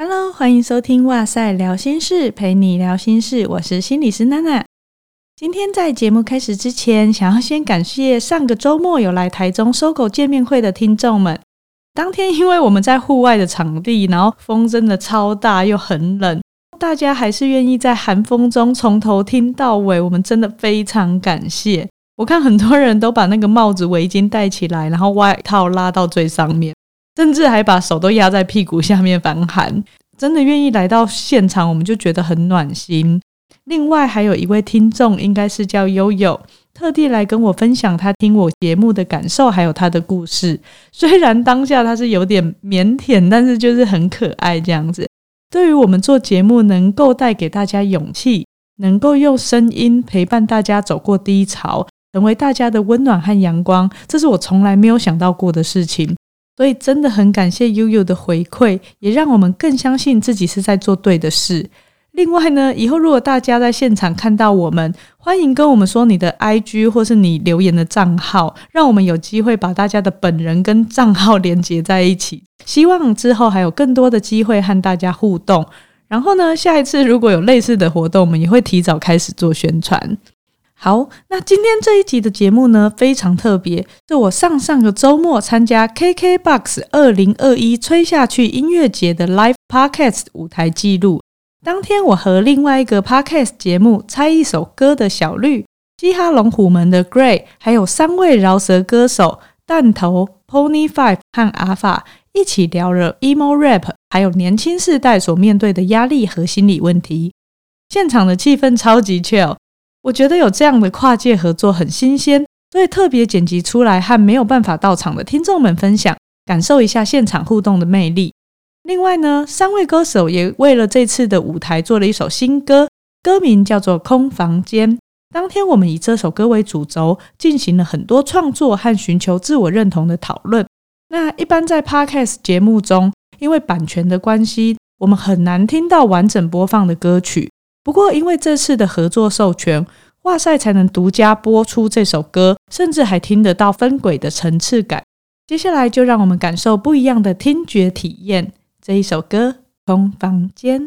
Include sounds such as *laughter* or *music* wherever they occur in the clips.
Hello，欢迎收听《哇塞聊心事》，陪你聊心事，我是心理师娜娜。今天在节目开始之前，想要先感谢上个周末有来台中搜狗见面会的听众们。当天因为我们在户外的场地，然后风真的超大又很冷，大家还是愿意在寒风中从头听到尾，我们真的非常感谢。我看很多人都把那个帽子、围巾戴起来，然后外套拉到最上面。甚至还把手都压在屁股下面防寒，真的愿意来到现场，我们就觉得很暖心。另外还有一位听众，应该是叫悠悠，特地来跟我分享他听我节目的感受，还有他的故事。虽然当下他是有点腼腆，但是就是很可爱这样子。对于我们做节目，能够带给大家勇气，能够用声音陪伴大家走过低潮，成为大家的温暖和阳光，这是我从来没有想到过的事情。所以真的很感谢悠悠的回馈，也让我们更相信自己是在做对的事。另外呢，以后如果大家在现场看到我们，欢迎跟我们说你的 IG 或是你留言的账号，让我们有机会把大家的本人跟账号连接在一起。希望之后还有更多的机会和大家互动。然后呢，下一次如果有类似的活动，我们也会提早开始做宣传。好，那今天这一集的节目呢，非常特别，是我上上个周末参加 KKBOX 二零二一吹下去音乐节的 Live Podcast 舞台记录。当天我和另外一个 Podcast 节目猜一首歌的小绿、嘻哈龙虎门的 Gray，还有三位饶舌歌手弹头、Pony Five 和阿法一起聊了 Emo Rap，还有年轻世代所面对的压力和心理问题。现场的气氛超级 chill。我觉得有这样的跨界合作很新鲜，所以特别剪辑出来和没有办法到场的听众们分享，感受一下现场互动的魅力。另外呢，三位歌手也为了这次的舞台做了一首新歌，歌名叫做《空房间》。当天我们以这首歌为主轴，进行了很多创作和寻求自我认同的讨论。那一般在 Podcast 节目中，因为版权的关系，我们很难听到完整播放的歌曲。不过，因为这次的合作授权，哇塞才能独家播出这首歌，甚至还听得到分轨的层次感。接下来，就让我们感受不一样的听觉体验。这一首歌《空房间》。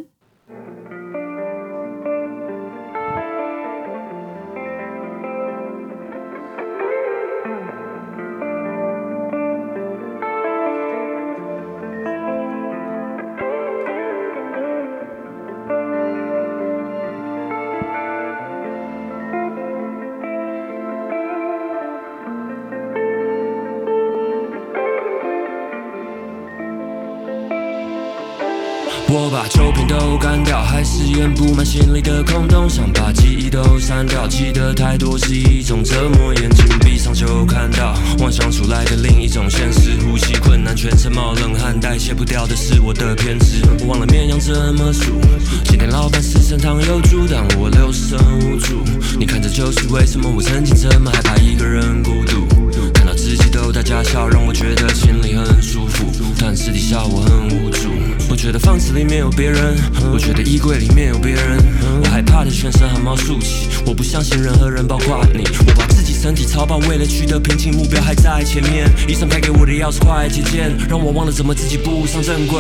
把旧片都干掉，还是掩不满心里的空洞，想把记忆都删掉。记得太多是一种折磨，眼睛闭上就看到妄想出来的另一种现实。呼吸困难，全身冒冷汗，代谢不掉的是我的偏执。我忘了绵羊怎么数，今天老板四神汤有主，但我六神无主。你看这就是为什么我曾经这么害怕一个人孤独，看到自己都在假笑，让我觉得心里很舒服，但私底下我很无助。我觉得房子里面有别人，我觉得衣柜里面有别人，我害怕的全身汗毛竖起，我不相信任何人，包括你。我把自己身体操爆，为了取得平静，目标还在前面。医生派给我的钥匙快捷键，让我忘了怎么自己步上正轨。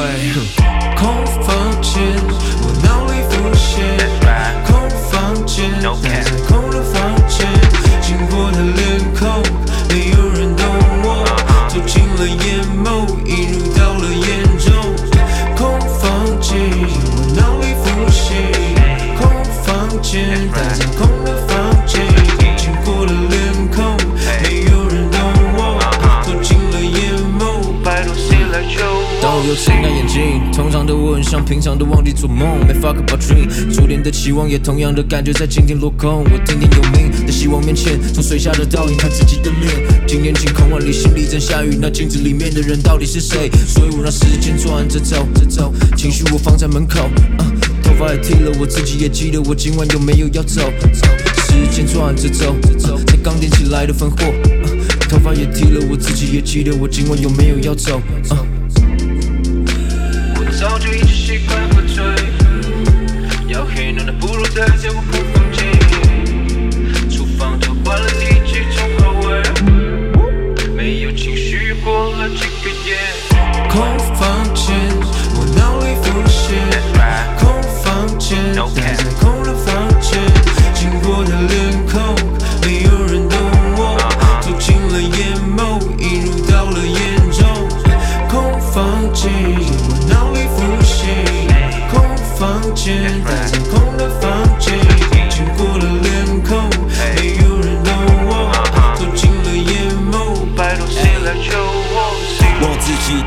空房间，我脑里浮现。空房间，待在空的房间，经过的脸孔，没有人懂我，走进了眼眸，映我？当我又睁开眼睛，通常的我很像平常的忘记做梦，没 fuck about dream，昨天的期望也同样的感觉在今天落空。我听天由命，在希望面前，从水下的倒影看自己的脸。今天晴空万里，心里正下雨，那镜子里面的人到底是谁？所以我让时间转着走，着走，情绪我放在门口，啊，头发也剃了，我自己也记得我今晚有没有要走。走，时间转着走，着走，在刚点起来的烽火，啊，头发也剃了，我自己也记得我今晚有没有要走。啊不如待在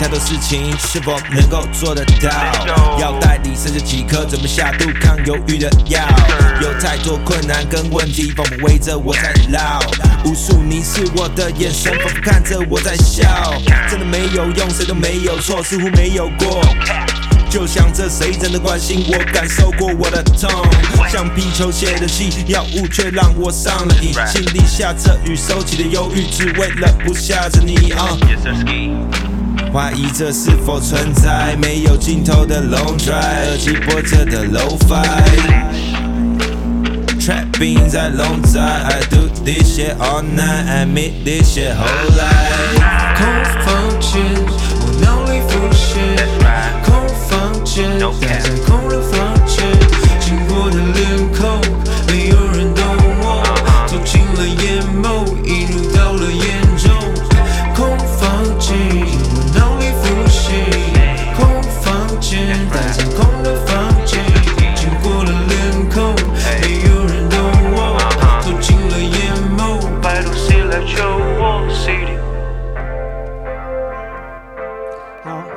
太多事情是否能够做得到？腰带里剩下几颗准备下肚抗忧郁的药，有太多困难跟问题仿佛围着我在绕，无数凝视我的眼神仿佛看着我在笑，真的没有用，谁都没有错，似乎没有过。就像这谁真的关心我？感受过我的痛，像皮球写的戏，药物却让我上了瘾。心里下着雨，收起的忧郁，只为了不吓着你啊。怀疑这是否存在没有尽头的 long drive，耳机播着的 low fi，trapping 在龙仔，I do this shit all night，I meet this shit whole life。空房间，我脑里浮现。空房间，待在空的房间，经过的脸孔，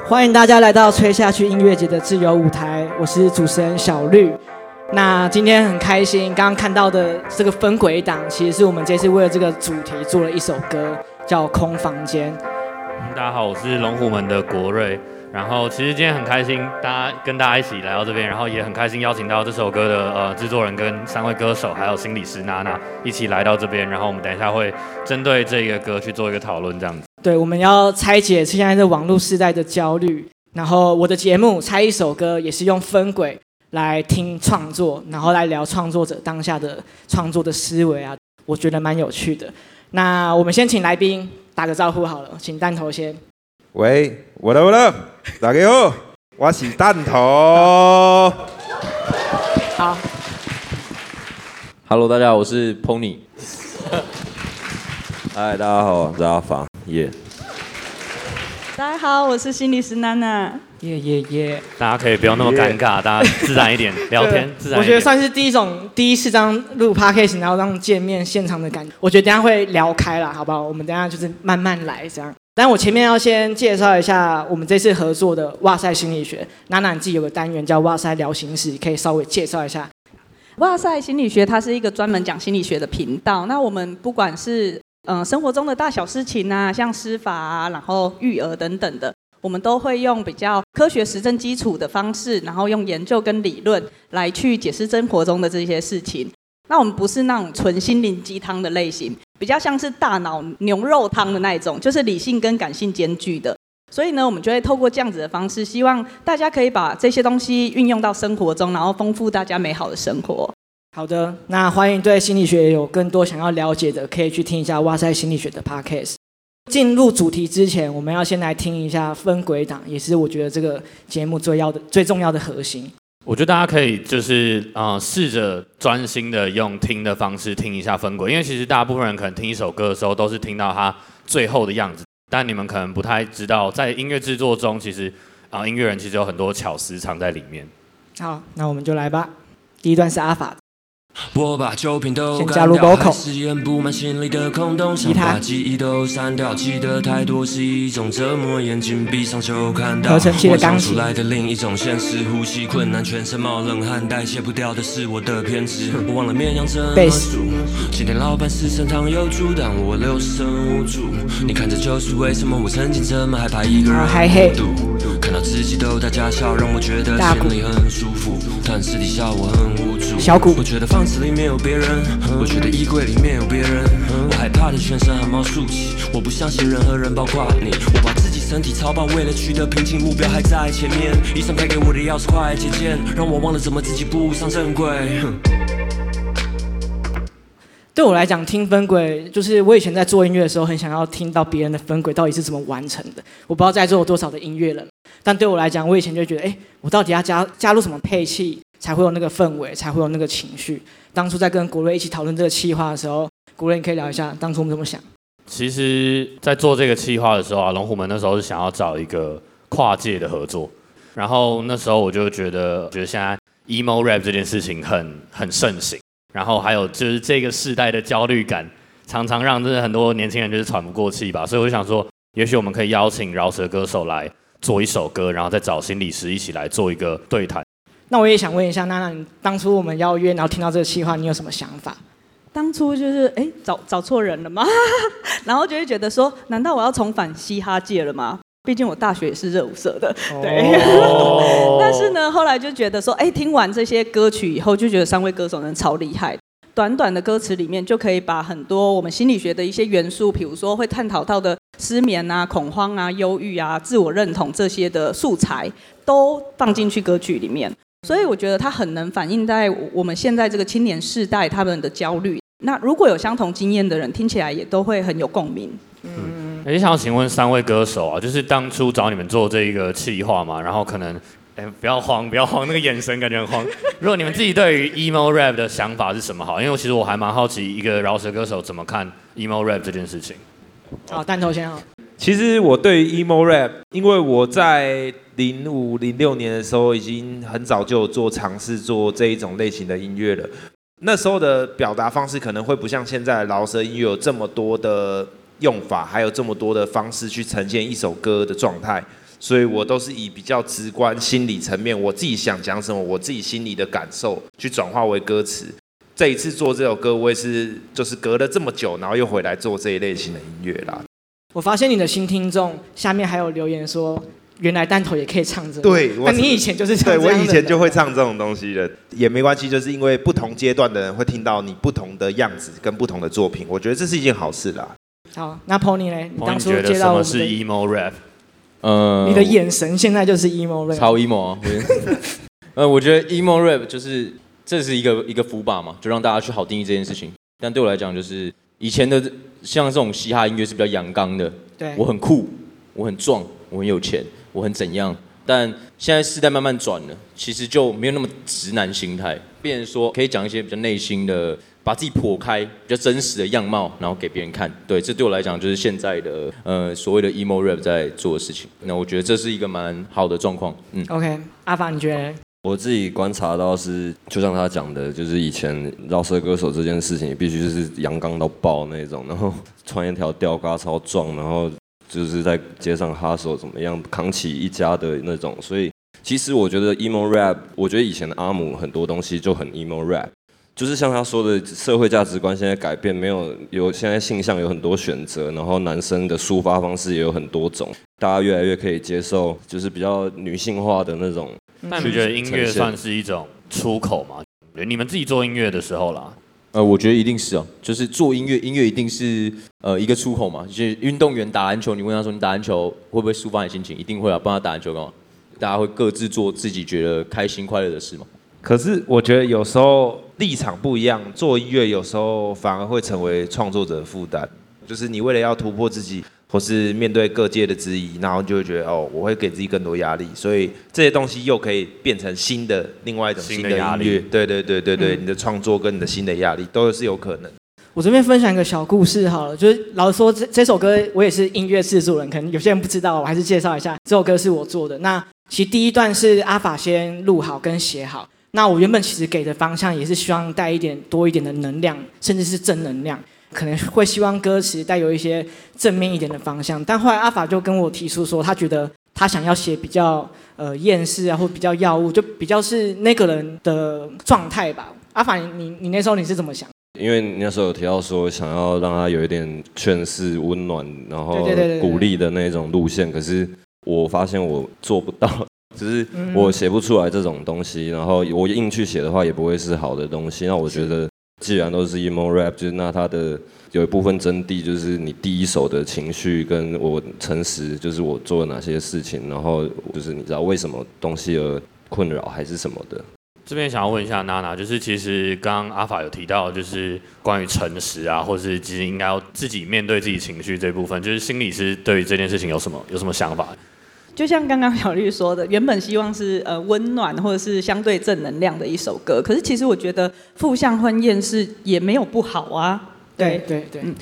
欢迎大家来到吹下去音乐节的自由舞台，我是主持人小绿。那今天很开心，刚刚看到的这个分轨档，其实是我们这次为了这个主题做了一首歌，叫《空房间》。大家好，我是龙虎门的国瑞。然后其实今天很开心，大家跟大家一起来到这边，然后也很开心邀请到这首歌的呃制作人跟三位歌手，还有心理师娜娜一起来到这边。然后我们等一下会针对这个歌去做一个讨论，这样子。对，我们要拆解现在这网络时代的焦虑。然后我的节目拆一首歌，也是用分轨来听创作，然后来聊创作者当下的创作的思维啊，我觉得蛮有趣的。那我们先请来宾打个招呼好了，请弹头先。喂，我的我的，大家好，我是弹头。好，Hello，大家好，我是 Pony。*laughs* 嗨，大家好，我是阿房，耶。大家好，我是心理师娜娜。耶耶耶！大家可以不用那么尴尬，大家自然一点聊天，自然。我觉得算是第一种第一次这样录 podcast，然后让见面现场的感觉。我觉得等下会聊开了，好不好？我们等下就是慢慢来这样。但我前面要先介绍一下我们这次合作的哇塞心理学。娜娜你自己有个单元叫哇塞聊心事，可以稍微介绍一下。哇塞心理学它是一个专门讲心理学的频道。那我们不管是嗯、生活中的大小事情啊，像司法啊，然后育儿等等的，我们都会用比较科学实证基础的方式，然后用研究跟理论来去解释生活中的这些事情。那我们不是那种纯心灵鸡汤的类型，比较像是大脑牛肉汤的那一种，就是理性跟感性兼具的。所以呢，我们就会透过这样子的方式，希望大家可以把这些东西运用到生活中，然后丰富大家美好的生活。好的，那欢迎对心理学有更多想要了解的，可以去听一下哇塞心理学的 Podcast。进入主题之前，我们要先来听一下分轨档，也是我觉得这个节目最要的、最重要的核心。我觉得大家可以就是啊、呃，试着专心的用听的方式听一下分轨，因为其实大部分人可能听一首歌的时候都是听到它最后的样子，但你们可能不太知道，在音乐制作中，其实啊、呃，音乐人其实有很多巧思藏在里面。好，那我们就来吧。第一段是阿法。我把酒瓶都先加入 vocal 还是掩不满心里的空洞，想把记忆都删掉，记得太多是一种折磨，眼睛闭上就看到，合成器的钢琴。幻想出来的另一种现实，呼吸困难，全身冒冷汗，代谢不掉的是我的偏执，我忘了绵羊怎么数，今天老板是身糖有主，但我六神无主，你看这就是为什么我曾经这么害怕一个人孤独，看到自己都在假笑，让我觉得心里很舒服，但私底下我很无助，小鼓，我觉得。房子里面有别人，我觉得衣柜里面有别人，我害怕的全身汗毛竖起，我不相信任何人，包括你。我把自己身体操爆，为了取得平静，目标还在前面。医生配给我的钥匙快捷键，让我忘了怎么自己步上正轨。*laughs* 对我来讲，听分轨就是我以前在做音乐的时候，很想要听到别人的分轨到底是怎么完成的。我不知道在座有多少的音乐人，但对我来讲，我以前就觉得，哎，我到底要加加入什么配器，才会有那个氛围，才会有那个情绪。当初在跟国瑞一起讨论这个企划的时候，国瑞你可以聊一下当初我们怎么想？其实，在做这个企划的时候啊，龙虎门那时候是想要找一个跨界的合作，然后那时候我就觉得，觉得现在 emo rap 这件事情很很盛行，然后还有就是这个世代的焦虑感，常常让真的很多年轻人就是喘不过气吧，所以我就想说，也许我们可以邀请饶舌歌手来做一首歌，然后再找心理师一起来做一个对谈。那我也想问一下娜娜，你当初我们邀约，然后听到这个企划，你有什么想法？当初就是哎，找找错人了吗？*laughs* 然后就会觉得说，难道我要重返嘻哈界了吗？毕竟我大学也是热舞社的，对。Oh. *laughs* 但是呢，后来就觉得说，哎，听完这些歌曲以后，就觉得三位歌手人超厉害。短短的歌词里面，就可以把很多我们心理学的一些元素，比如说会探讨到的失眠啊、恐慌啊、忧郁啊、自我认同这些的素材，都放进去歌曲里面。所以我觉得它很能反映在我们现在这个青年世代他们的焦虑。那如果有相同经验的人，听起来也都会很有共鸣。嗯，也想请问三位歌手啊，就是当初找你们做这一个企划嘛，然后可能，哎，不要慌，不要慌，那个眼神感觉很慌。*laughs* 如果你们自己对于 emo rap 的想法是什么？好，因为其实我还蛮好奇，一个饶舌歌手怎么看 emo rap 这件事情。好，弹头先好。其实我对 emo rap，因为我在零五零六年的时候，已经很早就做尝试做这一种类型的音乐了。那时候的表达方式可能会不像现在饶舌音乐有这么多的用法，还有这么多的方式去呈现一首歌的状态，所以我都是以比较直观心理层面，我自己想讲什么，我自己心里的感受去转化为歌词。这一次做这首歌，我也是就是隔了这么久，然后又回来做这一类型的音乐啦。我发现你的新听众下面还有留言说，原来弹头也可以唱这个。对，那你以前就是唱这样。对，我以前就会唱这种东西的，也没关系，就是因为不同阶段的人会听到你不同的样子跟不同的作品，我觉得这是一件好事啦。好，那 Pony 呢？你当初觉得什么是 emo rap？呃，你的眼神现在就是 emo rap，超 emo 啊！*laughs* 呃，我觉得 emo rap 就是这是一个一个福把嘛，就让大家去好定义这件事情。但对我来讲，就是以前的。像这种嘻哈音乐是比较阳刚的，对，我很酷，我很壮，我很有钱，我很怎样？但现在时代慢慢转了，其实就没有那么直男心态，变成说可以讲一些比较内心的，把自己剖开，比较真实的样貌，然后给别人看。对，这对我来讲就是现在的呃所谓的 emo rap 在做的事情。那我觉得这是一个蛮好的状况。嗯，OK，阿凡你觉得？我自己观察到是，就像他讲的，就是以前饶舌歌手这件事情，必须就是阳刚到爆那种，然后穿一条吊嘎超壮，然后就是在街上哈手怎么样扛起一家的那种。所以其实我觉得 emo rap，我觉得以前的阿姆很多东西就很 emo rap，就是像他说的，社会价值观现在改变，没有有现在性向有很多选择，然后男生的抒发方式也有很多种，大家越来越可以接受，就是比较女性化的那种。那你觉得音乐算是一种出口吗？你们自己做音乐的时候啦，呃，我觉得一定是哦，就是做音乐，音乐一定是呃一个出口嘛。就是运动员打篮球，你问他说你打篮球会不会抒发你心情？一定会啊，帮他打篮球干嘛？大家会各自做自己觉得开心快乐的事嘛。可是我觉得有时候立场不一样，做音乐有时候反而会成为创作者的负担，就是你为了要突破自己。或是面对各界的质疑，然后就会觉得哦，我会给自己更多压力，所以这些东西又可以变成新的另外一种新的压力。对对对对对，嗯、你的创作跟你的新的压力都是有可能。我这边分享一个小故事好了，就是老实说这这首歌我也是音乐制作人，可能有些人不知道，我还是介绍一下，这首歌是我做的。那其实第一段是阿法先录好跟写好，那我原本其实给的方向也是希望带一点多一点的能量，甚至是正能量。可能会希望歌词带有一些正面一点的方向，但后来阿法就跟我提出说，他觉得他想要写比较呃厌世啊，或比较药物，就比较是那个人的状态吧。阿法，你你那时候你是怎么想？因为你那时候有提到说想要让他有一点劝世温暖，然后鼓励的那种路线，可是我发现我做不到，只是我写不出来这种东西，然后我硬去写的话也不会是好的东西。那我觉得。既然都是 emo rap，就是那它的有一部分真谛，就是你第一手的情绪跟我诚实，就是我做了哪些事情，然后就是你知道为什么东西而困扰还是什么的。这边想要问一下娜娜，就是其实刚刚阿法有提到，就是关于诚实啊，或是其实应该要自己面对自己情绪这部分，就是心理师对于这件事情有什么有什么想法？就像刚刚小绿说的，原本希望是呃温暖或者是相对正能量的一首歌，可是其实我觉得负向婚宴是也没有不好啊。对对对，嗯，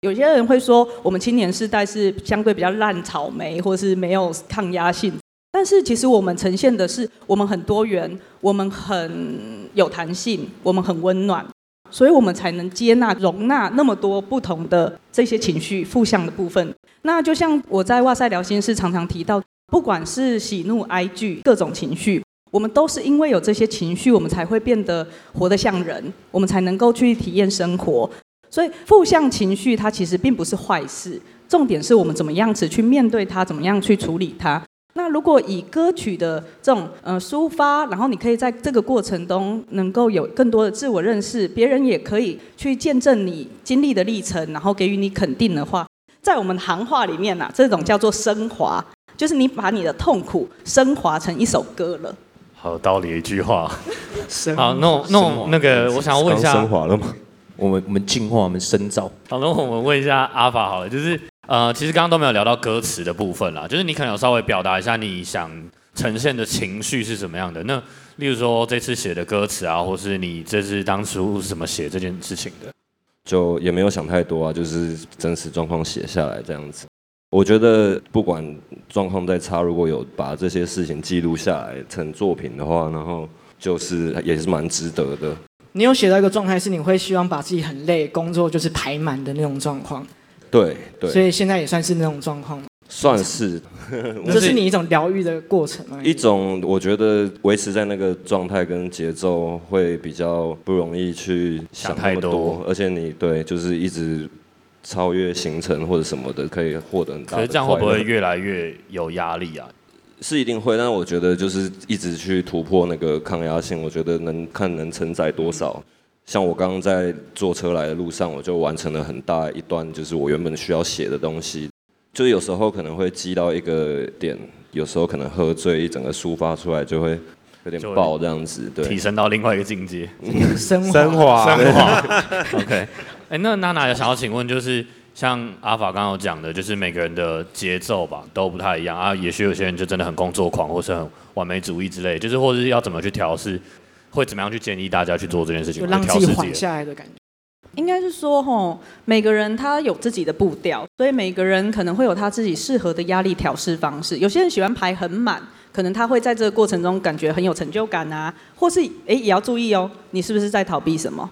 有些人会说我们青年世代是相对比较烂草莓，或是没有抗压性，但是其实我们呈现的是我们很多元，我们很有弹性，我们很温暖，所以我们才能接纳容纳那么多不同的这些情绪负向的部分。那就像我在哇塞聊心室常常提到。不管是喜怒哀惧各种情绪，我们都是因为有这些情绪，我们才会变得活得像人，我们才能够去体验生活。所以负向情绪它其实并不是坏事，重点是我们怎么样子去面对它，怎么样去处理它。那如果以歌曲的这种呃抒发，然后你可以在这个过程中能够有更多的自我认识，别人也可以去见证你经历的历程，然后给予你肯定的话，在我们行话里面呐、啊，这种叫做升华。就是你把你的痛苦升华成一首歌了。好有道理的一句话。好，那那那个，我想要问一下，升华了吗？我们我们进化，我们深造。好，那我们问一下阿法好了，就是呃，其实刚刚都没有聊到歌词的部分啦，就是你可能有稍微表达一下你想呈现的情绪是什么样的。那例如说这次写的歌词啊，或是你这次当初是怎么写这件事情的？就也没有想太多啊，就是真实状况写下来这样子。我觉得不管状况再差，如果有把这些事情记录下来成作品的话，然后就是也是蛮值得的。你有写到一个状态，是你会希望把自己很累，工作就是排满的那种状况。对对。所以现在也算是那种状况吗？算是。*laughs* 这是你一种疗愈的过程吗？一种，我觉得维持在那个状态跟节奏会比较不容易去想太多，而且你对就是一直。超越行程或者什么的，可以获得很大的。可是这样会不会越来越有压力啊？是一定会，但是我觉得就是一直去突破那个抗压性，我觉得能看能承载多少。像我刚刚在坐车来的路上，我就完成了很大一段，就是我原本需要写的东西。就是有时候可能会积到一个点，有时候可能喝醉，一整个抒发出来就会有点爆这样子，对，提升到另外一个境界，升华，升华，升华。OK。哎，那娜娜也想要请问，就是像阿法刚刚有讲的，就是每个人的节奏吧都不太一样啊。也许有些人就真的很工作狂，或是很完美主义之类，就是或者是要怎么去调试，会怎么样去建议大家去做这件事情，就让自己缓下来的感觉。应该是说，吼，每个人他有自己的步调，所以每个人可能会有他自己适合的压力调试方式。有些人喜欢排很满，可能他会在这个过程中感觉很有成就感啊，或是哎也要注意哦，你是不是在逃避什么？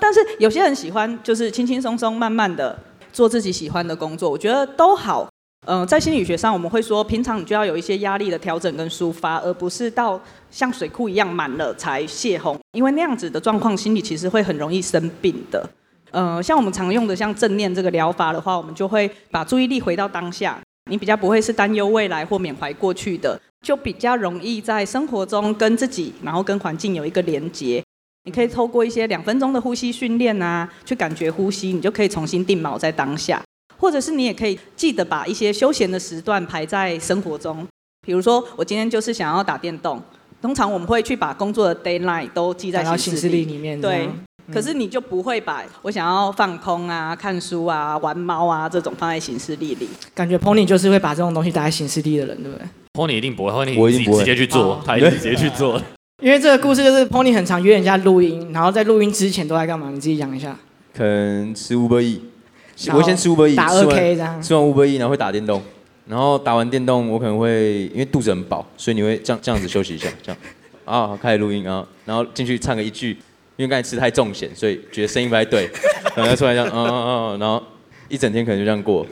但是有些人喜欢就是轻轻松松、慢慢的做自己喜欢的工作，我觉得都好。嗯、呃，在心理学上，我们会说，平常你就要有一些压力的调整跟抒发，而不是到像水库一样满了才泄洪，因为那样子的状况，心里其实会很容易生病的。呃，像我们常用的像正念这个疗法的话，我们就会把注意力回到当下，你比较不会是担忧未来或缅怀过去的，就比较容易在生活中跟自己，然后跟环境有一个连接。你可以透过一些两分钟的呼吸训练啊，去感觉呼吸，你就可以重新定锚在当下。或者是你也可以记得把一些休闲的时段排在生活中，比如说我今天就是想要打电动，通常我们会去把工作的 deadline 都记在行事历里面。对，可是你就不会把我想要放空啊、看书啊、玩猫啊这种放在行事历里。感觉 Pony 就是会把这种东西打在行事历的人，对不对？Pony 一定不会，Pony 一定直接去做，他一定直接去做。*laughs* 因为这个故事就是 Pony 很常约人家录音，然后在录音之前都在干嘛？你自己讲一下。可能吃 Uber Eats，我先吃 Uber Eats，打二 K 这样。吃完 Uber Eats，然后会打电动，然后打完电动，我可能会因为肚子很饱，所以你会这样这样子休息一下，这样。*laughs* 啊，开始录音啊，然后进去唱个一句，因为刚才吃太重咸，所以觉得声音不太对，然后出来这样，嗯嗯嗯，然后一整天可能就这样过。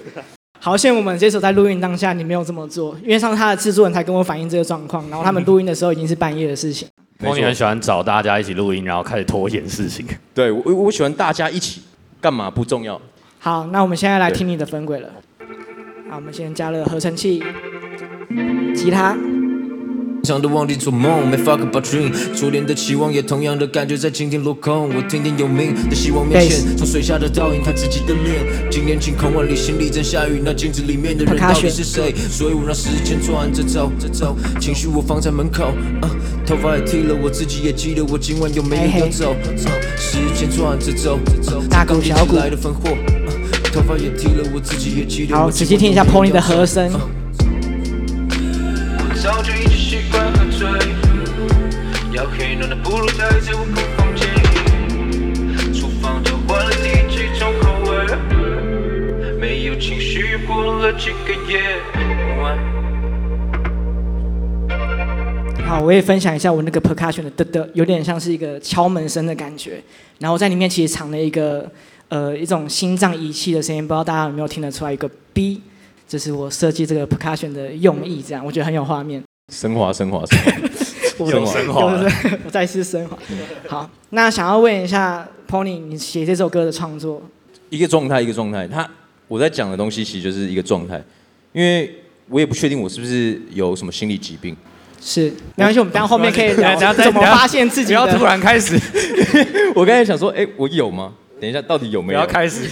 好险我们这首在录音当下你没有这么做，因为上次他的制作人才跟我反映这个状况，然后他们录音的时候已经是半夜的事情。Pony 很喜欢找大家一起录音，然后开始拖延事情。对，我我喜欢大家一起，干嘛不重要。好，那我们现在来听你的分轨了。好，我们先加了合成器，吉他。常的忘记做梦，没 fuck about dream。初恋的期望也同样的感觉在今天落空。我听天由命的希望面前，从水下的倒影看自己的脸。今年晴空万里，心里正下雨，那镜子里面的人到底是谁？所以我让时间转着走着走，情绪我放在门口。Uh, 头发也剃了，我自己也记得我今晚有没有要走走。时间转着走着走，大狗小鼓来的分货。Uh, 头发也剃了，我自己也记得。好，仔细听一下 Pony 的和声。睡。要黑暖的不如待在我空房间，厨房就换了第几种口味，没有情绪过了几个夜晚。好，我也分享一下我那个 percussion 的嘚嘚，有点像是一个敲门声的感觉，然后在里面其实藏了一个呃一种心脏仪器的声音，不知道大家有没有听得出来？一个 B，这是我设计这个 percussion 的用意，这样我觉得很有画面。升华，升华，升华，*laughs* 有升华，*laughs* 我再次升华。好，那想要问一下 Pony，你写这首歌的创作，一个状态，一个状态。他我在讲的东西其实就是一个状态，因为我也不确定我是不是有什么心理疾病。是，没关系，我们等下后面可以聊怎么发现自己。不要突然开始，*laughs* 我刚才想说，哎，我有吗？等一下，到底有没有？不要开始。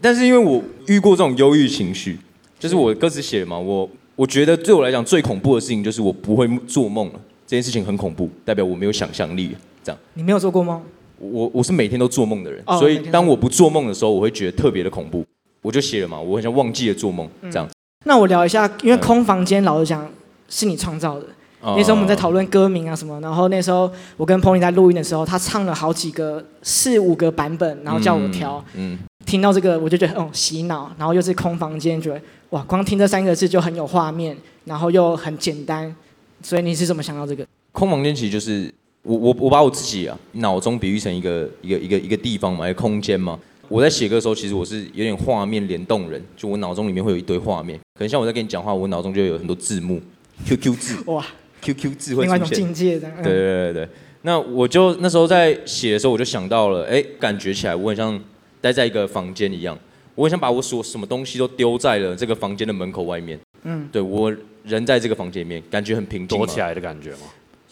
但是因为我遇过这种忧郁情绪，就是我歌词写嘛，我我觉得对我来讲最恐怖的事情就是我不会做梦了，这件事情很恐怖，代表我没有想象力，这样。你没有做过梦？我我是每天都做梦的人，所以当我不做梦的时候，我会觉得特别的恐怖。我就写了嘛，我好像忘记了做梦，这样。那我聊一下，因为空房间老实讲是你创造的。那时候我们在讨论歌名啊什么，然后那时候我跟 Pony 在录音的时候，他唱了好几个四五个版本，然后叫我挑。嗯。听到这个我就觉得哦洗脑，然后又是空房间，觉得哇光听这三个字就很有画面，然后又很简单，所以你是怎么想到这个？空房间其实就是我我我把我自己啊脑中比喻成一个一个一个一个地方嘛，一个空间嘛。我在写歌的时候，其实我是有点画面联动人，就我脑中里面会有一堆画面，可能像我在跟你讲话，我脑中就有很多字幕，*laughs* QQ 字哇。QQ 字会，另外一种境界的。对对对对，那我就那时候在写的时候，我就想到了，哎，感觉起来我很像待在一个房间一样，我很想把我所什么东西都丢在了这个房间的门口外面。嗯，对我人在这个房间里面，感觉很平静。躲起来的感觉吗？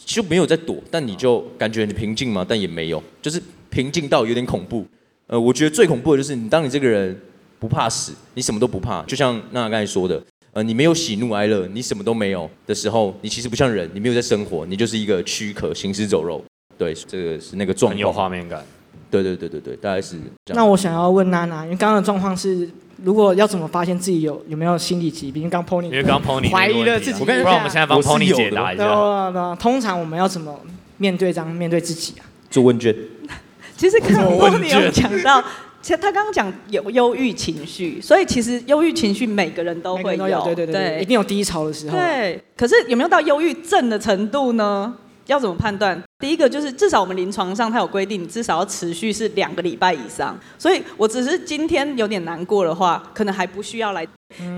就没有在躲，但你就感觉很平静嘛，但也没有，就是平静到有点恐怖。呃，我觉得最恐怖的就是你，当你这个人不怕死，你什么都不怕，就像娜娜刚才说的。呃，你没有喜怒哀乐，你什么都没有的时候，你其实不像人，你没有在生活，你就是一个躯壳，行尸走肉。对，这个是那个状况。很有画面感。对对对对对，大概是这样。那我想要问娜娜，因为刚刚的状况是，如果要怎么发现自己有有没有心理疾病？因为刚 Pony，因为刚 Pony 怀疑了自己。不然我们现在帮 Pony 解答一下。通常我们要怎么面对这样面对自己啊？做问卷。其实刚刚 *laughs* Pony 有讲到。其实他刚刚讲有忧郁情绪，所以其实忧郁情绪每个人都会有，有对对对，对，一定有低潮的时候。对，可是有没有到忧郁症的程度呢？要怎么判断？第一个就是至少我们临床上它有规定，至少要持续是两个礼拜以上。所以我只是今天有点难过的话，可能还不需要来。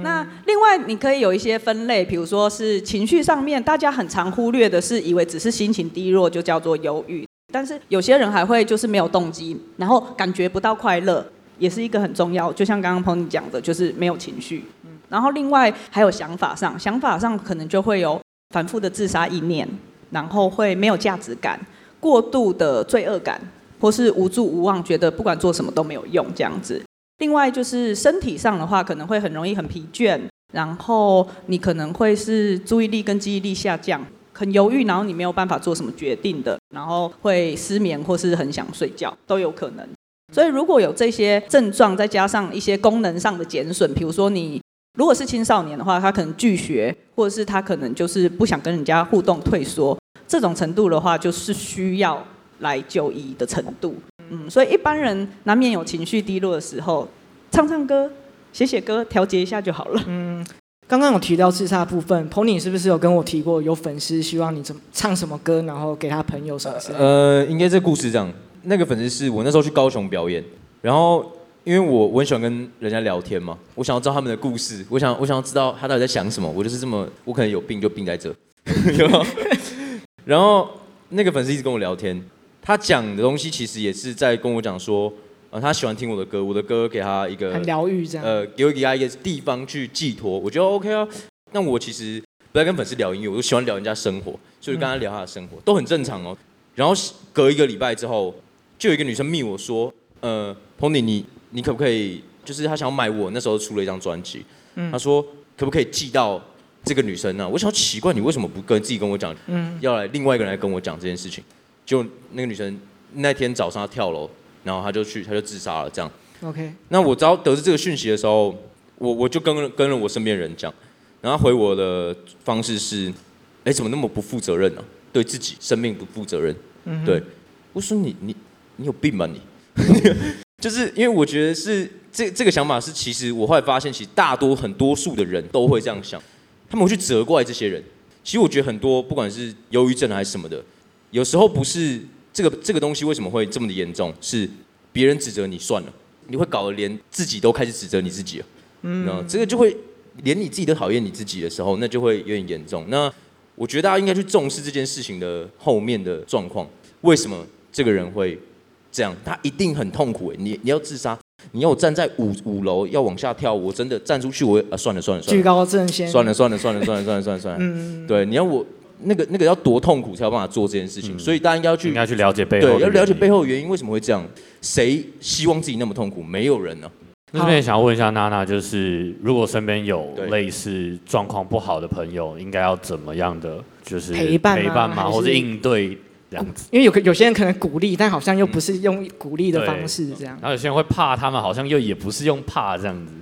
那另外你可以有一些分类，比如说是情绪上面，大家很常忽略的是，以为只是心情低落就叫做忧郁。但是有些人还会就是没有动机，然后感觉不到快乐，也是一个很重要。就像刚刚 Pony 讲的，就是没有情绪。然后另外还有想法上，想法上可能就会有反复的自杀意念，然后会没有价值感，过度的罪恶感，或是无助无望，觉得不管做什么都没有用这样子。另外就是身体上的话，可能会很容易很疲倦，然后你可能会是注意力跟记忆力下降。很犹豫，然后你没有办法做什么决定的，然后会失眠或是很想睡觉都有可能。所以如果有这些症状，再加上一些功能上的减损，比如说你如果是青少年的话，他可能拒学，或者是他可能就是不想跟人家互动、退缩，这种程度的话，就是需要来就医的程度。嗯，所以一般人难免有情绪低落的时候，唱唱歌、写写歌，调节一下就好了。嗯。刚刚有提到自杀部分，Pony 是不是有跟我提过有粉丝希望你怎么唱什么歌，然后给他朋友什么之类的？呃，应该这故事这样，那个粉丝是我那时候去高雄表演，然后因为我我很喜欢跟人家聊天嘛，我想要知道他们的故事，我想我想要知道他到底在想什么，我就是这么，我可能有病就病在这，*laughs* 然后那个粉丝一直跟我聊天，他讲的东西其实也是在跟我讲说。啊，他喜欢听我的歌，我的歌给他一个很疗愈这样，呃，给我给他一个地方去寄托，我觉得 OK 啊。那我其实不在跟粉丝聊音乐，我就喜欢聊人家生活，所以跟他聊他的生活、嗯、都很正常哦。然后隔一个礼拜之后，就有一个女生密我说，呃，Pony，你你可不可以，就是他想要买我那时候出了一张专辑，嗯，他说可不可以寄到这个女生呢、啊？我想奇怪，你为什么不跟自己跟我讲，嗯，要来另外一个人来跟我讲这件事情？就那个女生那天早上她跳楼。然后她就去，她就自杀了，这样。OK。那我知道得知这个讯息的时候，我我就跟跟了我身边人讲，然后回我的方式是，哎，怎么那么不负责任呢、啊？对自己生命不负责任。嗯对，我说你你你有病吧你？*laughs* 就是因为我觉得是这这个想法是，其实我后来发现，其实大多很多数的人都会这样想，他们会去责怪这些人。其实我觉得很多不管是忧郁症还是什么的，有时候不是这个这个东西为什么会这么的严重，是别人指责你算了，你会搞得连自己都开始指责你自己了。嗯，那这个就会连你自己都讨厌你自己的时候，那就会有点严重。那我觉得大家应该去重视这件事情的后面的状况，为什么这个人会这样？他一定很痛苦诶，你你要自杀，你要我站在五五楼要往下跳，我真的站出去我啊算了算了算了，居高阵先，算了算了算了算了算了算了算了，嗯，对，你要我那个那个要多痛苦才有办法做这件事情，所以大家应该要去应该去了解背后，对，要了解背后的原因为什么会这样，谁希望自己那么痛苦？没有人呢。那这边想要问一下娜娜，就是如果身边有类似状况不好的朋友，应该要怎么样的，就是陪伴陪伴吗？或者应对这样子？因为有个有些人可能鼓励，但好像又不是用鼓励的方式这样。然后有些人会怕他们，好像又也不是用怕这样子。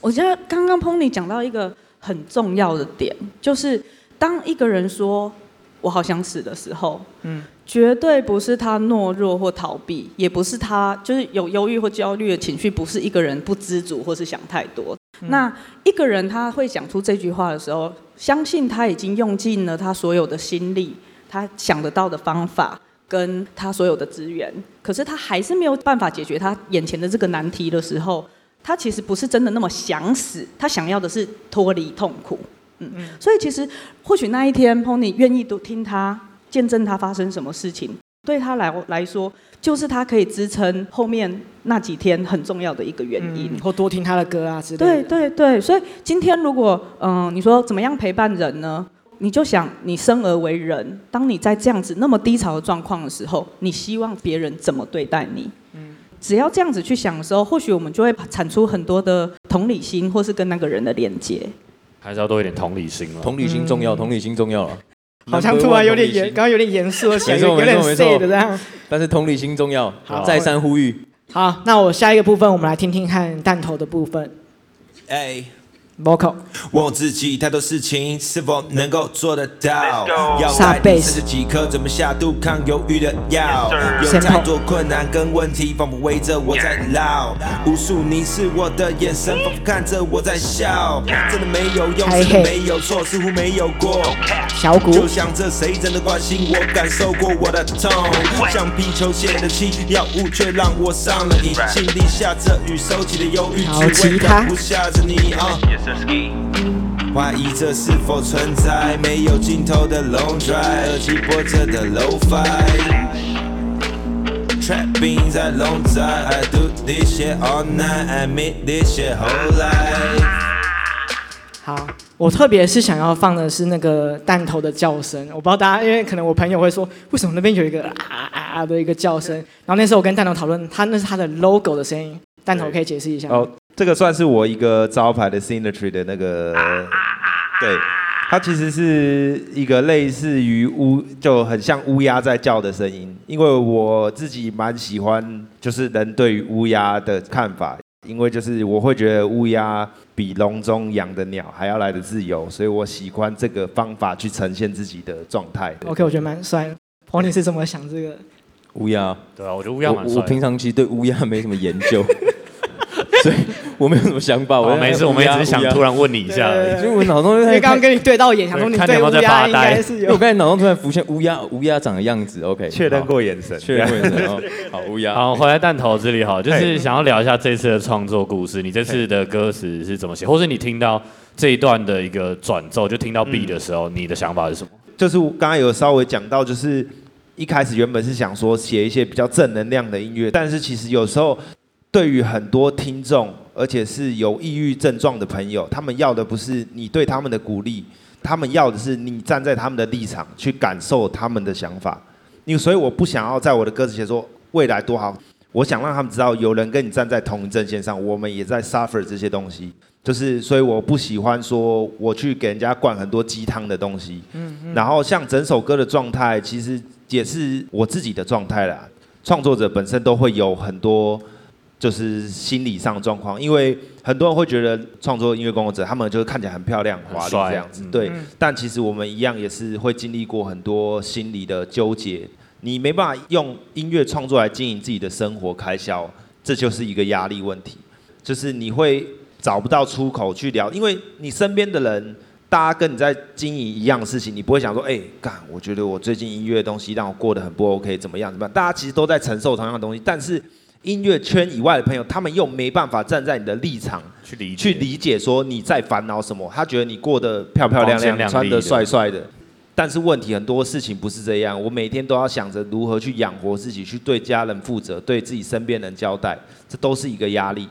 我觉得刚刚 Pony 讲到一个很重要的点，就是当一个人说“我好想死”的时候，嗯。绝对不是他懦弱或逃避，也不是他就是有忧郁或焦虑的情绪，不是一个人不知足或是想太多。嗯、那一个人他会讲出这句话的时候，相信他已经用尽了他所有的心力，他想得到的方法跟他所有的资源，可是他还是没有办法解决他眼前的这个难题的时候，他其实不是真的那么想死，他想要的是脱离痛苦。嗯，嗯所以其实或许那一天 Pony 愿意都听他。见证他发生什么事情，对他来来说，就是他可以支撑后面那几天很重要的一个原因。或多听他的歌啊之类的。对对对，所以今天如果嗯、呃，你说怎么样陪伴人呢？你就想，你生而为人，当你在这样子那么低潮的状况的时候，你希望别人怎么对待你？嗯，只要这样子去想的时候，或许我们就会产出很多的同理心，或是跟那个人的连接。还是要多一点同理心了。同理心重要，同理心重要了。好像突然有点严，刚刚有点严肃了起来，有点 sad 的这样。但是同理心重要，再三呼吁。好，那我下一个部分，我们来听听看弹头的部分。哎。Vocal，问自己太多事情是否能够做得到？要带第三十几颗，怎么下肚抗忧郁的药？有太多困难跟问题，仿佛围着我在绕。无数凝视我的眼神，仿佛看着我在笑。真的没有用，真的没有错，似乎没有过。小鼓，就像这谁真的关心我，感受过我的痛。像皮球泄的气，药物却让我上了瘾。心里下着雨，收起的忧郁，只为放不下着你啊。怀疑这是否存在没有尽头的 long drive，耳机播着的 lo-fi，trapping 在 long drive，I do this shit all night，I mean this shit whole life。好，我特别是想要放的是那个弹头的叫声，我不知道大家，因为可能我朋友会说，为什么那边有一个啊啊啊的一个叫声？然后那时候我跟弹头讨论，他那是他的 logo 的声音，弹头可以解释一下。哦。这个算是我一个招牌的 signature 的那个，对，它其实是一个类似于乌，就很像乌鸦在叫的声音。因为我自己蛮喜欢，就是人对于乌鸦的看法，因为就是我会觉得乌鸦比笼中养的鸟还要来得自由，所以我喜欢这个方法去呈现自己的状态。OK，我觉得蛮帅的。Pony 是怎么想这个？乌鸦，对啊，我觉得乌鸦蛮帅。我平常其实对乌鸦没什么研究。*laughs* *laughs* *laughs* 所以我没有什么想法，我没事，我们也只是想突然问你一下而已。所以我脑中因为刚刚跟你对到眼，想说你对乌鸦应该是有。我刚才脑中突然浮现乌鸦，乌鸦长的样子。OK，确认过眼神，确认过眼神。好，乌鸦。好，回来弹头这里好，就是想要聊一下这次的创作故事。你这次的歌词是怎么写，或是你听到这一段的一个转奏，就听到 B 的时候，你的想法是什么？就是刚刚有稍微讲到，就是一开始原本是想说写一些比较正能量的音乐，但是其实有时候。对于很多听众，而且是有抑郁症状的朋友，他们要的不是你对他们的鼓励，他们要的是你站在他们的立场去感受他们的想法。因为所以我不想要在我的歌词写说未来多好，我想让他们知道有人跟你站在同一阵线上，我们也在 suffer 这些东西。就是所以我不喜欢说我去给人家灌很多鸡汤的东西。嗯嗯。然后像整首歌的状态，其实也是我自己的状态啦。创作者本身都会有很多。就是心理上状况，因为很多人会觉得创作音乐工作者，他们就是看起来很漂亮、华丽这样子，对。嗯、但其实我们一样也是会经历过很多心理的纠结，你没办法用音乐创作来经营自己的生活开销，这就是一个压力问题，就是你会找不到出口去聊，因为你身边的人，大家跟你在经营一样的事情，你不会想说，哎、欸，干，我觉得我最近音乐的东西让我过得很不 OK，怎么样？怎么样？大家其实都在承受同样的东西，但是。音乐圈以外的朋友，他们又没办法站在你的立场去理解，去理解说你在烦恼什么。他觉得你过得漂漂亮亮，穿得帅帅的，但是问题很多事情不是这样。我每天都要想着如何去养活自己，去对家人负责，对自己身边人交代，这都是一个压力。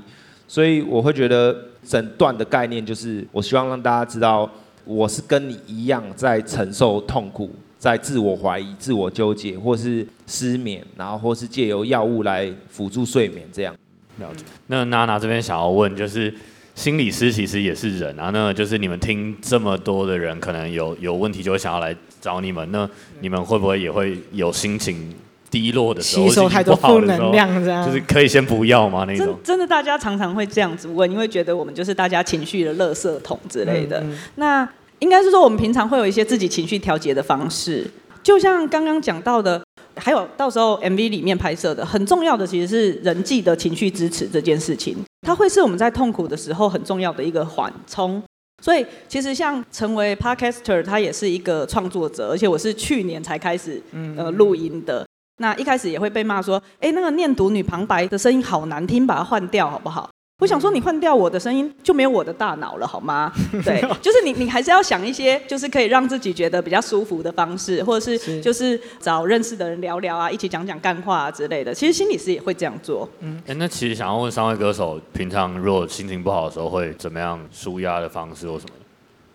所以我会觉得整段的概念就是，我希望让大家知道，我是跟你一样在承受痛苦。在自我怀疑、自我纠结，或是失眠，然后或是借由药物来辅助睡眠，这样。了解。那娜娜这边想要问，就是心理师其实也是人啊，那就是你们听这么多的人，可能有有问题就会想要来找你们，那你们会不会也会有心情低落的时候，吸收太多负能量这样？就是可以先不要吗？那种真真的，大家常常会这样子问，因为觉得我们就是大家情绪的垃圾桶之类的。嗯嗯那应该是说，我们平常会有一些自己情绪调节的方式，就像刚刚讲到的，还有到时候 MV 里面拍摄的，很重要的其实是人际的情绪支持这件事情，它会是我们在痛苦的时候很重要的一个缓冲。所以，其实像成为 Podcaster，他也是一个创作者，而且我是去年才开始呃录音的。那一开始也会被骂说，哎，那个念读女旁白的声音好难听，把它换掉好不好？我想说，你换掉我的声音，就没有我的大脑了，好吗？*laughs* 对，就是你，你还是要想一些，就是可以让自己觉得比较舒服的方式，或者是就是找认识的人聊聊啊，一起讲讲干话啊之类的。其实心理师也会这样做。嗯，哎，那其实想要问三位歌手，平常如果心情不好的时候，会怎么样舒压的方式或什么？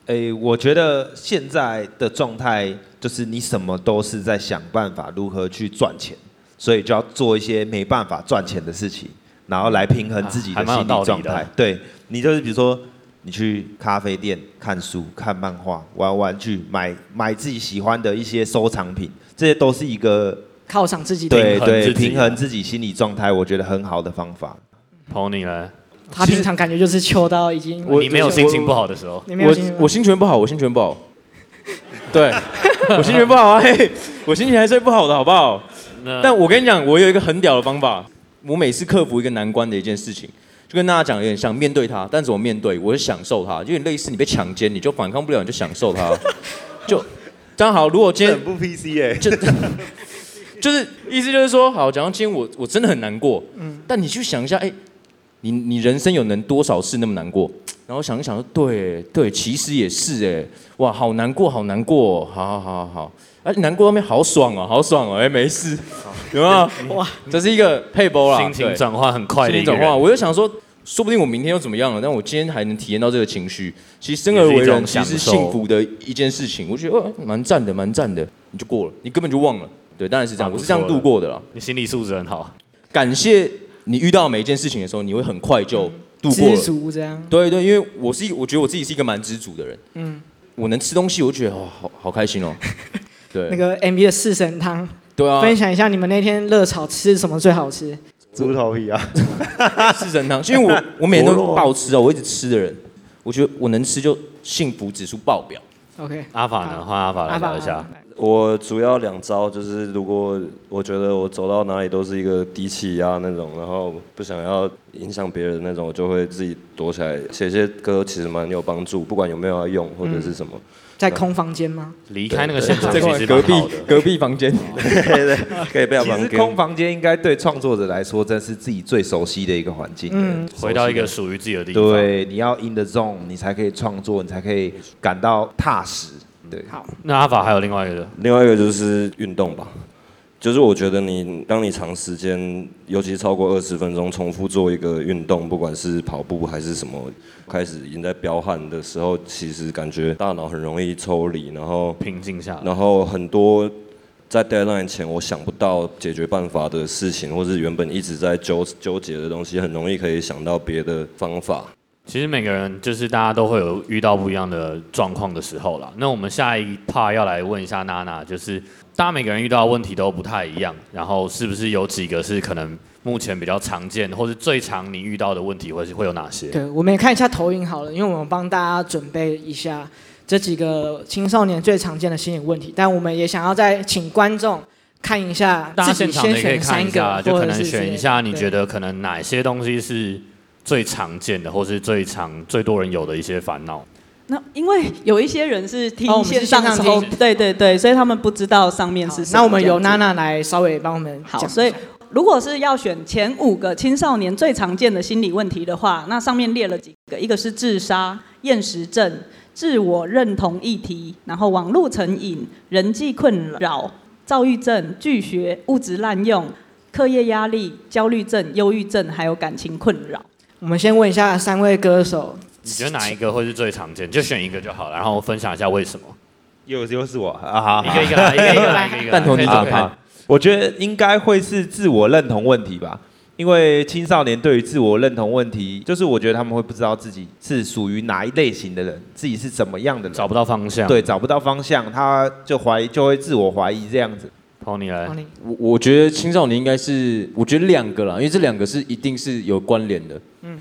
哎，我觉得现在的状态就是你什么都是在想办法如何去赚钱，所以就要做一些没办法赚钱的事情。然后来平衡自己的心理状态。对，你就是比如说，你去咖啡店看书、看漫画、玩玩具、买买自己喜欢的一些收藏品，这些都是一个犒赏自己的对对平衡自己心理状态，我觉得很好的方法。Pony 呢？他平常感觉就是秋到已经，你没有心情不好的时候，我我心情不好，我心情不好。*laughs* 对，我心情不好啊，嘿，*laughs* 我心情还是不好的，好不好？但我跟你讲，我有一个很屌的方法。我每次克服一个难关的一件事情，就跟大家讲有点像面对它，但怎么面对，我是享受它，就有点类似你被强奸，你就反抗不了，你就享受它，*laughs* 就刚好。如果今天很不 PC 哎、欸，就就是意思就是说，好，假如今天我我真的很难过，嗯，但你去想一下，哎、欸，你你人生有能多少次那么难过？然后想一想说，对对，其实也是哎、欸，哇，好难过，好难过，好好好好好。哎，难过那边好爽哦，好爽哦，哎，没事，有没有？哇，这是一个配播啦，心情转化很快的一。转化，我就想说，说不定我明天又怎么样了？但我今天还能体验到这个情绪，其实生而为人其实幸福的一件事情。我觉得哦，蛮赞的，蛮赞的，你就过了，你根本就忘了。对，当然是这样，我是这样度过的啦。你心理素质很好，感谢你遇到每一件事情的时候，你会很快就度过了。知足这样。对对，因为我是一，我觉得我自己是一个蛮知足的人。嗯，我能吃东西，我就觉得哦，好好开心哦。对，那个 MV 的四神汤，对啊，分享一下你们那天热炒吃什么最好吃？猪头皮啊，*laughs* 四神汤，因为我 *laughs* 我每天都暴吃哦，我一直吃的人，我觉得我能吃就幸福指数爆表。OK，阿法呢？换阿法来聊一下。我主要两招就是，如果我觉得我走到哪里都是一个低气压那种，然后不想要影响别人那种，我就会自己躲起来写些歌，其实蛮有帮助，不管有没有要用或者是什么。嗯在空房间吗？离开那个现场，其实隔壁隔壁房间，对对，*laughs* 可以不要房间。其实空房间应该对创作者来说，真是自己最熟悉的一个环境。嗯，回到一个属于自己的地方。对，你要 in the zone，你才可以创作，你才可以感到踏实。对，好。那阿法还有另外一个，另外一个就是运动吧。就是我觉得你，当你长时间，尤其超过二十分钟重复做一个运动，不管是跑步还是什么，开始已经在飙汗的时候，其实感觉大脑很容易抽离，然后平静下来，然后很多在 deadline 前我想不到解决办法的事情，或是原本一直在纠纠结的东西，很容易可以想到别的方法。其实每个人就是大家都会有遇到不一样的状况的时候啦。那我们下一 part 要来问一下娜娜，就是大家每个人遇到的问题都不太一样，然后是不是有几个是可能目前比较常见，或是最常你遇到的问题，或是会有哪些？对，我们也看一下投影好了，因为我们帮大家准备一下这几个青少年最常见的心理问题，但我们也想要再请观众看一下，大家现场也可以看一下，个，就可能选一下你觉得可能哪些东西是最常见的，或是最常最多人有的一些烦恼。那因为有一些人是听线上听对对对，所以他们不知道上面是什么。那我们由娜娜来稍微帮我们好，讲所以如果是要选前五个青少年最常见的心理问题的话，那上面列了几个，一个是自杀、厌食症、自我认同议题，然后网络成瘾、人际困扰、躁郁症、拒学、物质滥用、课业压力、焦虑症、忧郁症，还有感情困扰。我们先问一下三位歌手，你觉得哪一个会是最常见？就选一个就好了，然后分享一下为什么。又又是我啊，好，一个一个来，一个一个来，一个一个来。蛋头你怎么好看？我觉得应该会是自我认同问题吧，因为青少年对于自我认同问题，就是我觉得他们会不知道自己是属于哪一类型的人，自己是怎么样的人，找不到方向。对，找不到方向，他就怀疑，就会自我怀疑这样子。Tony 来，我我觉得青少年应该是，我觉得两个啦，因为这两个是一定是有关联的。嗯，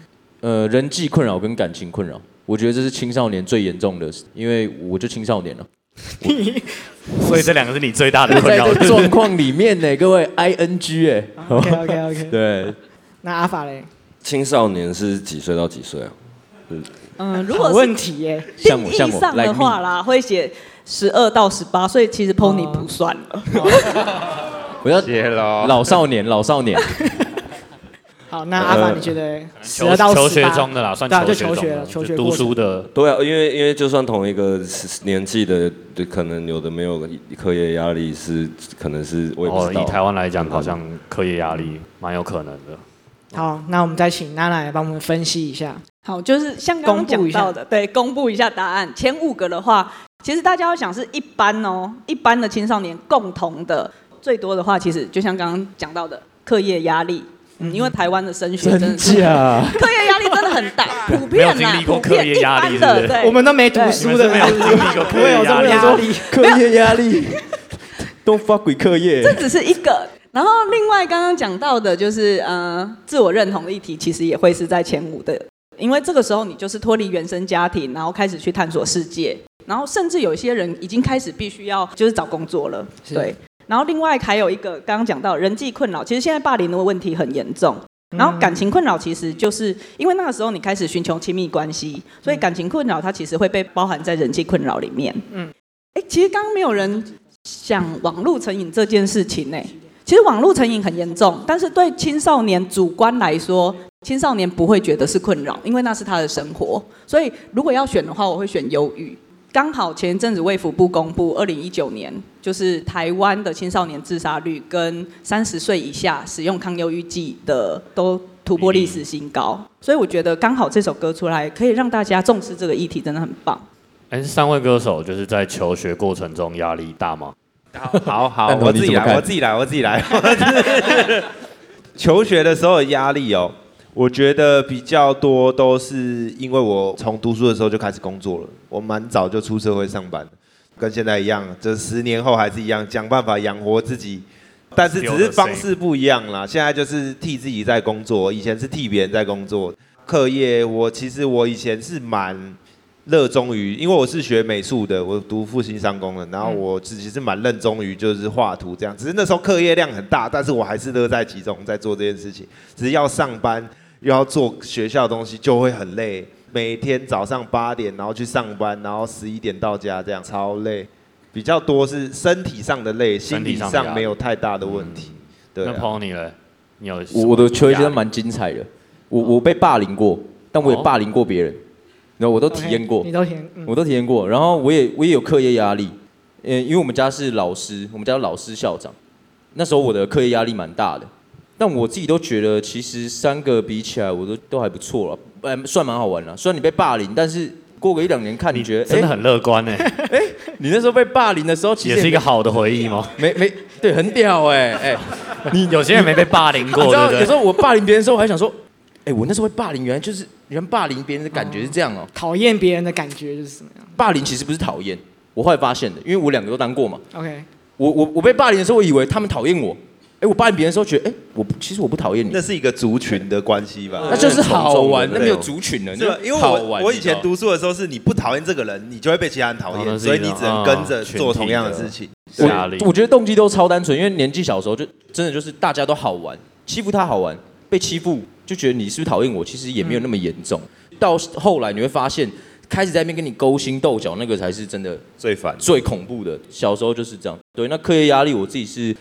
呃，人际困扰跟感情困扰，我觉得这是青少年最严重的，因为我就青少年了。*laughs* 所以这两个是你最大的困扰。状况里面呢，*laughs* 各位 I N G 哎。OK OK OK。*laughs* 对。那阿法嘞？青少年是几岁到几岁啊？嗯，如果好问题耶，像我像我定义上的话啦，会写十二到十八岁，其实 Pony 不算了。我要。老少年，老少年。好，那阿法你觉得十二求到求学八中的啦，算对啊，就求学中的求学了，求学就读程书的。对啊，因为因为就算同一个年纪的，对，可能有的没有课业压力是，可能是我也不哦，知道。以台湾来讲，好像课业压力蛮有可能的。好，那我们再请娜娜来帮我们分析一下。好，就是像刚刚公布一下讲到的，对，公布一下答案。前五个的话，其实大家要想是一般哦，一般的青少年共同的最多的话，其实就像刚刚讲到的课业压力，嗯，因为台湾的升学真的是真假课业压力真的很大，*laughs* 普遍啦，普遍一般的，对，我们都没读书的，没有经历过不会有这种压力。课业压力，Don't fuck with 课业。这只是一个。然后另外刚刚讲到的就是呃自我认同的议题，其实也会是在前五的，因为这个时候你就是脱离原生家庭，然后开始去探索世界，然后甚至有一些人已经开始必须要就是找工作了，对。然后另外还有一个刚刚讲到人际困扰，其实现在霸凌的问题很严重。然后感情困扰其实就是因为那个时候你开始寻求亲密关系，所以感情困扰它其实会被包含在人际困扰里面。嗯，哎，其实刚刚没有人想网络成瘾这件事情呢。其实网络成瘾很严重，但是对青少年主观来说，青少年不会觉得是困扰，因为那是他的生活。所以如果要选的话，我会选忧郁。刚好前一阵子卫福部公布，二零一九年就是台湾的青少年自杀率跟三十岁以下使用抗忧郁剂的都突破历史新高。所以我觉得刚好这首歌出来，可以让大家重视这个议题，真的很棒。哎，三位歌手就是在求学过程中压力大吗？好好，*laughs* 好我自己来，我自己来，我自己来。*laughs* 求学的时候的压力哦，我觉得比较多都是因为我从读书的时候就开始工作了，我蛮早就出社会上班，跟现在一样，这十年后还是一样，想办法养活自己，但是只是方式不一样啦。现在就是替自己在工作，以前是替别人在工作。课业我其实我以前是蛮。热衷于，因为我是学美术的，我读复兴商工的，然后我自己是蛮热衷于就是画图这样，只是那时候课业量很大，但是我还是乐在其中在做这件事情。只是要上班又要做学校的东西，就会很累。每天早上八点然后去上班，然后十一点到家，这样超累。比较多是身体上的累，心理上没有太大的问题。对、啊，那 Pony 呢？你有我我的求学真的蛮精彩的，我我被霸凌过，但我也霸凌过别人。然后我都体验过，你都体验，嗯、我都体验过。然后我也我也有课业压力，嗯，因为我们家是老师，我们家老师校长，那时候我的课业压力蛮大的。但我自己都觉得，其实三个比起来，我都都还不错了，哎，算蛮好玩了。虽然你被霸凌，但是过个一两年看，你觉得真的很乐观哎。哎，你那时候被霸凌的时候，其实也是一个好的回忆吗？没没，对，很屌哎哎，*laughs* 你有些人没被霸凌过，对不对？有时候我霸凌别人的时候，我还想说，哎，我那时候被霸凌，原来就是原来霸凌别人的感觉是这样哦。讨厌别人的感觉就是什么样？霸凌其实不是讨厌，我后来发现的，因为我两个都当过嘛。OK，我我我被霸凌的时候，我以为他们讨厌我。哎，我霸凌别人的时候，觉得哎，我其实我不讨厌你。那是一个族群的关系吧？那就是好玩，那没有族群的，是吧？因为我我以前读书的时候，是你不讨厌这个人，你就会被其他人讨厌，所以你只能跟着做同样的事情。压力。我觉得动机都超单纯，因为年纪小时候就真的就是大家都好玩，欺负他好玩，被欺负就觉得你是不是讨厌我，其实也没有那么严重。到后来你会发现，开始在那边跟你勾心斗角，那个才是真的最烦、最恐怖的。小时候就是这样。对，那课业压力我自己是。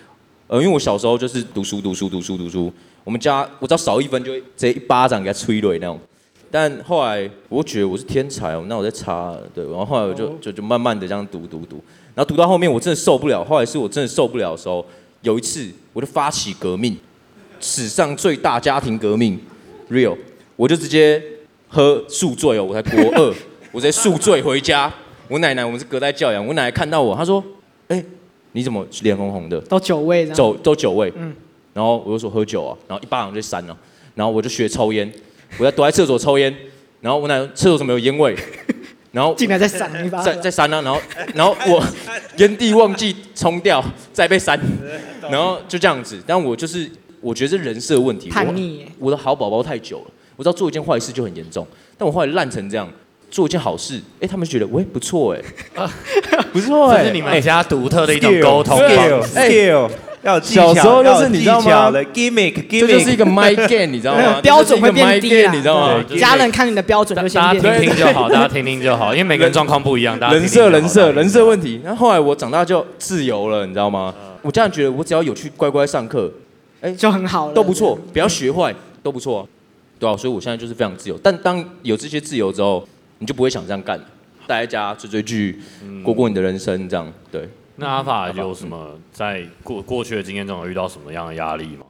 呃，因为我小时候就是读书读书读书读书，我们家我只要少一分就会直接一巴掌给他催泪那种。但后来我觉得我是天才哦，那我在查，对，然后后来我就就就慢慢的这样读读读，然后读到后面我真的受不了，后来是我真的受不了的时候，有一次我就发起革命，史上最大家庭革命，real，我就直接喝宿醉哦，我才国二，我直接宿醉回家，我奶奶我们是隔代教养，我奶奶看到我，她说，哎。你怎么脸红红的？都酒味，走都酒味。嗯，然后我就说喝酒啊，然后一巴掌就扇了，然后我就学抽烟，我在躲在厕所抽烟，然后我奶厕所怎么有烟味？*laughs* 然后进来再扇一巴，再再扇啊，然后然后我 *laughs* 烟蒂忘记冲掉，再被扇，*laughs* 然后就这样子。但我就是我觉得是人设问题，叛逆。我的好宝宝太久了，我知道做一件坏事就很严重，但我后来烂成这样。做一件好事，哎，他们觉得喂不错哎，不错哎，*laughs* 这是你们家独特的一种沟通方式。skill 要小时候就是你知道吗？gimmick，这就是一个 my *laughs* game，你知道吗？标准会变低，你知道吗？家人看你的标准就先变低。大家听听就好，*laughs* 大家听听就好，因为每个人状况不一样。人设，人设，人设问题。那后后来我长大就自由了，你知道吗？我这样觉得，我只要有去乖乖上课，哎，就很好，都不错。不要学坏，都不错，对啊，所以我现在就是非常自由。但当有这些自由之后，你就不会想这样干，待在家追追剧，过过你的人生，这样对。那阿法有什么在过过去的经验中有遇到什么样的压力吗？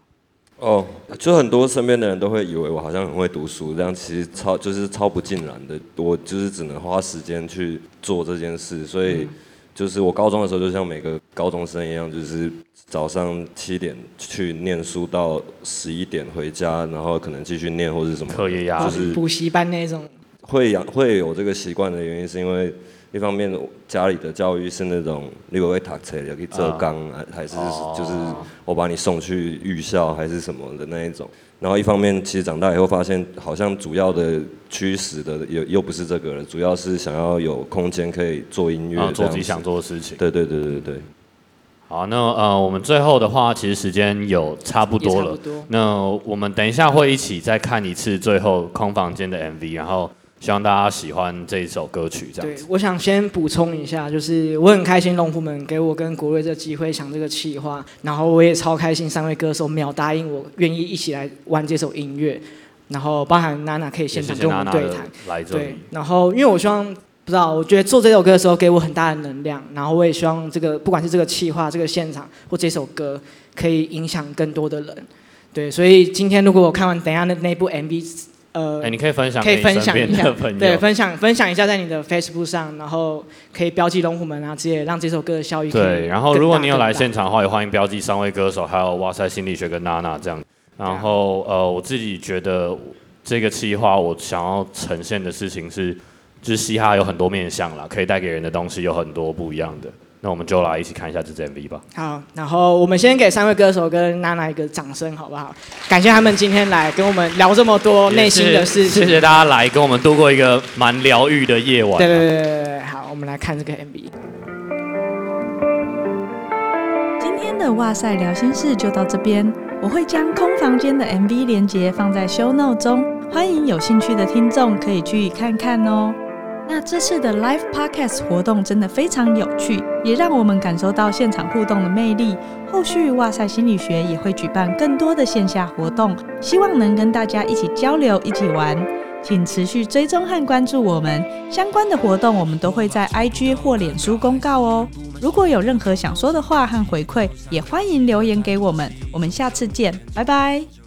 哦，就很多身边的人都会以为我好像很会读书，这样其实超就是超不尽然的。我就是只能花时间去做这件事，所以就是我高中的时候就像每个高中生一样，就是早上七点去念书到十一点回家，然后可能继续念或者什么课业压力，就是补习班那种。会养会有这个习惯的原因，是因为一方面家里的教育是那种你会读册也可以做工，还是就是我把你送去预校还是什么的那一种。然后一方面其实长大以后发现，好像主要的驱使的又又不是这个了，主要是想要有空间可以做音乐，做自己想做的事情。对对对对对。好，那呃，我们最后的话，其实时间有差不多了。那我们等一下会一起再看一次最后空房间的 MV，然后。希望大家喜欢这一首歌曲，这样。对，我想先补充一下，就是我很开心龙虎门给我跟国瑞这个机会想这个企划，然后我也超开心三位歌手秒答应我愿意一起来玩这首音乐，然后包含娜娜可以现场跟我们对谈。对，然后因为我希望不知道，我觉得做这首歌的时候给我很大的能量，然后我也希望这个不管是这个企划、这个现场或这首歌，可以影响更多的人。对，所以今天如果我看完等一下那那部 MV。呃，欸、你可以分享，可以分享一下，对，分享分享一下在你的 Facebook 上，然后可以标记龙虎门啊，直接让这首歌的效益。对，然后如果你有来现场的话，也欢迎标记三位歌手，还有哇塞心理学跟娜娜这样。然后呃，我自己觉得这个企划我想要呈现的事情是，就是嘻哈有很多面向啦，可以带给人的东西有很多不一样的。那我们就来一起看一下这支 MV 吧。好，然后我们先给三位歌手跟娜娜一个掌声，好不好？感谢他们今天来跟我们聊这么多内心的事情。谢谢大家来跟我们度过一个蛮疗愈的夜晚。对对对对对，好，我们来看这个 MV。今天的哇塞聊心事就到这边，我会将空房间的 MV 连接放在 Show Note 中，欢迎有兴趣的听众可以去看看哦。那这次的 Live Podcast 活动真的非常有趣，也让我们感受到现场互动的魅力。后续哇塞心理学也会举办更多的线下活动，希望能跟大家一起交流、一起玩。请持续追踪和关注我们相关的活动，我们都会在 IG 或脸书公告哦。如果有任何想说的话和回馈，也欢迎留言给我们。我们下次见，拜拜。